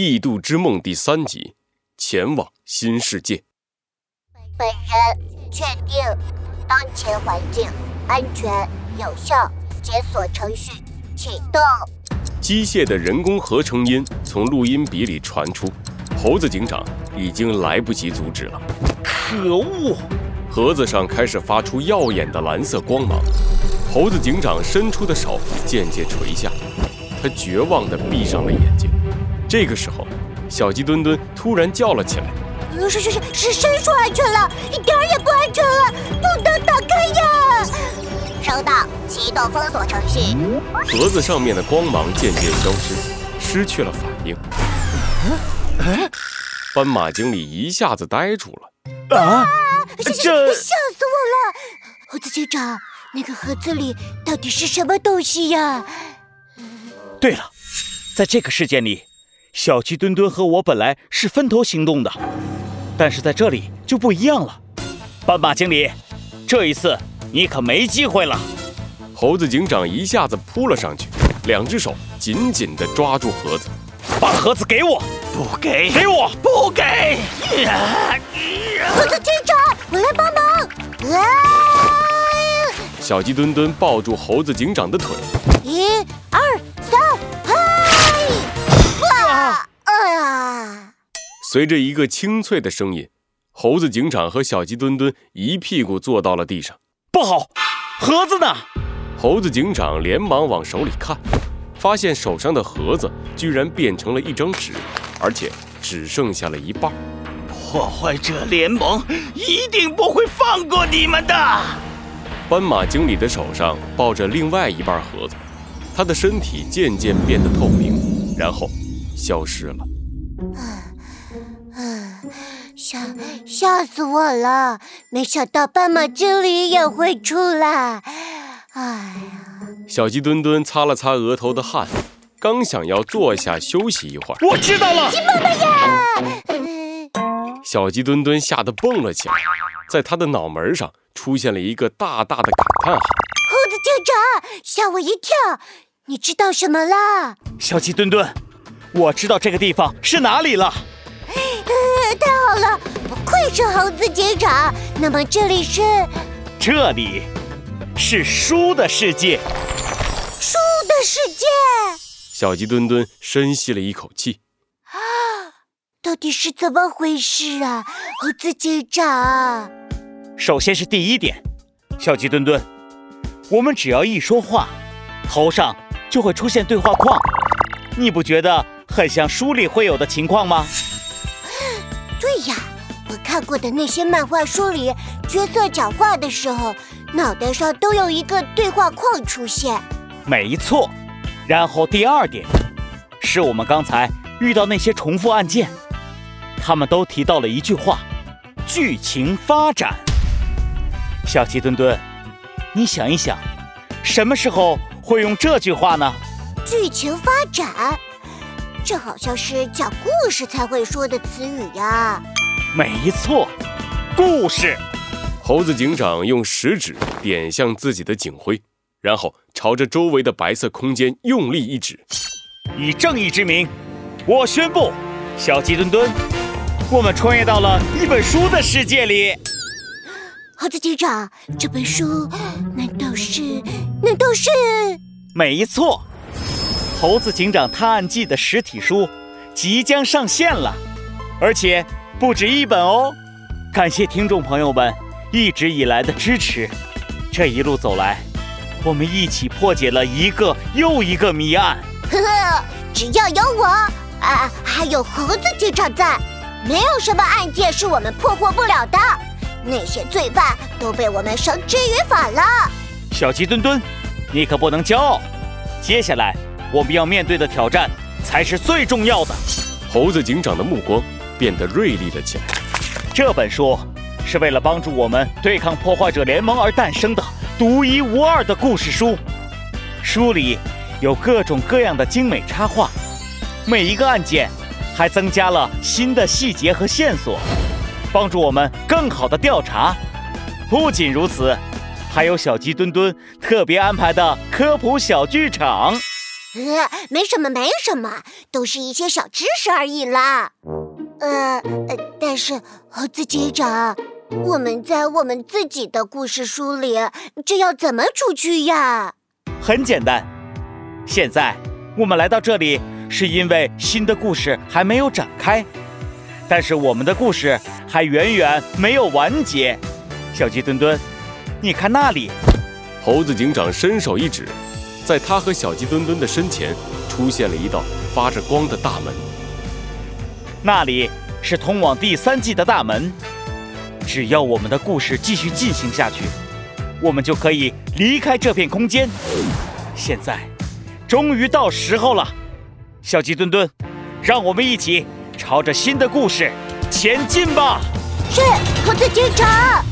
异度之梦》第三集：前往新世界。本人确定，当前环境安全有效，解锁程序启动。机械的人工合成音从录音笔里传出，猴子警长已经来不及阻止了。可恶！盒子上开始发出耀眼的蓝色光芒，猴子警长伸出的手渐渐垂下，他绝望地闭上了眼睛。这个时候，小鸡墩墩突然叫了起来：“是是是是，谁说安全了？一点也不安全了，不能打开呀！”收到，启动封锁程序。盒子上面的光芒渐渐消失，失去了反应。斑马经理一下子呆住了。啊！这吓死我了！猴子警长，那个盒子里到底是什么东西呀？对了，在这个事件里，小鸡墩墩和我本来是分头行动的，但是在这里就不一样了。斑马经理，这一次你可没机会了！猴子警长一下子扑了上去，两只手紧紧地抓住盒子，把盒子给我！不给！给我！不给！猴子警长，我来帮忙！啊！小鸡墩墩抱住猴子警长的腿，随着一个清脆的声音，猴子警长和小鸡墩墩一屁股坐到了地上。不好，盒子呢？猴子警长连忙往手里看，发现手上的盒子居然变成了一张纸，而且只剩下了一半。破坏者联盟一定不会放过你们的！斑马经理的手上抱着另外一半盒子，他的身体渐渐变得透明，然后消失了。吓吓死我了！没想到斑马经理也会出来。哎呀！小鸡墩墩擦了擦额头的汗，刚想要坐下休息一会儿，我知道了，鸡妈妈呀！小鸡墩墩吓得蹦了起来，在他的脑门上出现了一个大大的感叹号。猴子警长，吓我一跳！你知道什么了？小鸡墩墩，我知道这个地方是哪里了。呃，太好了，不愧是猴子警长。那么这里是？这里是书的世界。书的世界。小鸡墩墩深吸了一口气。啊到底是怎么回事啊，猴子警长？首先是第一点，小鸡墩墩，我们只要一说话，头上就会出现对话框，你不觉得很像书里会有的情况吗？看过的那些漫画书里，角色讲话的时候，脑袋上都有一个对话框出现。没错。然后第二点，是我们刚才遇到那些重复案件。他们都提到了一句话：“剧情发展。”小鸡墩墩，你想一想，什么时候会用这句话呢？剧情发展，这好像是讲故事才会说的词语呀。没错，故事。猴子警长用食指点向自己的警徽，然后朝着周围的白色空间用力一指：“以正义之名，我宣布，小鸡墩墩。”我们穿越到了一本书的世界里。猴子警长，这本书难道是？难道是？没错，《猴子警长探案记》的实体书即将上线了，而且不止一本哦。感谢听众朋友们一直以来的支持。这一路走来，我们一起破解了一个又一个谜案。呵呵，只要有我啊，还有猴子警长在。没有什么案件是我们破获不了的，那些罪犯都被我们绳之于法了。小鸡墩墩，你可不能骄傲。接下来我们要面对的挑战才是最重要的。猴子警长的目光变得锐利了起来。这本书是为了帮助我们对抗破坏者联盟而诞生的独一无二的故事书。书里有各种各样的精美插画，每一个案件。还增加了新的细节和线索，帮助我们更好的调查。不仅如此，还有小鸡墩墩特别安排的科普小剧场。呃，没什么，没什么，都是一些小知识而已啦。呃，但是猴子警长，我们在我们自己的故事书里，这要怎么出去呀？很简单，现在我们来到这里，是因为新的故事还没有展开，但是我们的故事还远远没有完结。小鸡墩墩，你看那里。猴子警长伸手一指，在他和小鸡墩墩的身前出现了一道发着光的大门。那里是通往第三季的大门。只要我们的故事继续进行下去，我们就可以离开这片空间。现在，终于到时候了，小鸡墩墩，让我们一起朝着新的故事前进吧！是，猴子警长。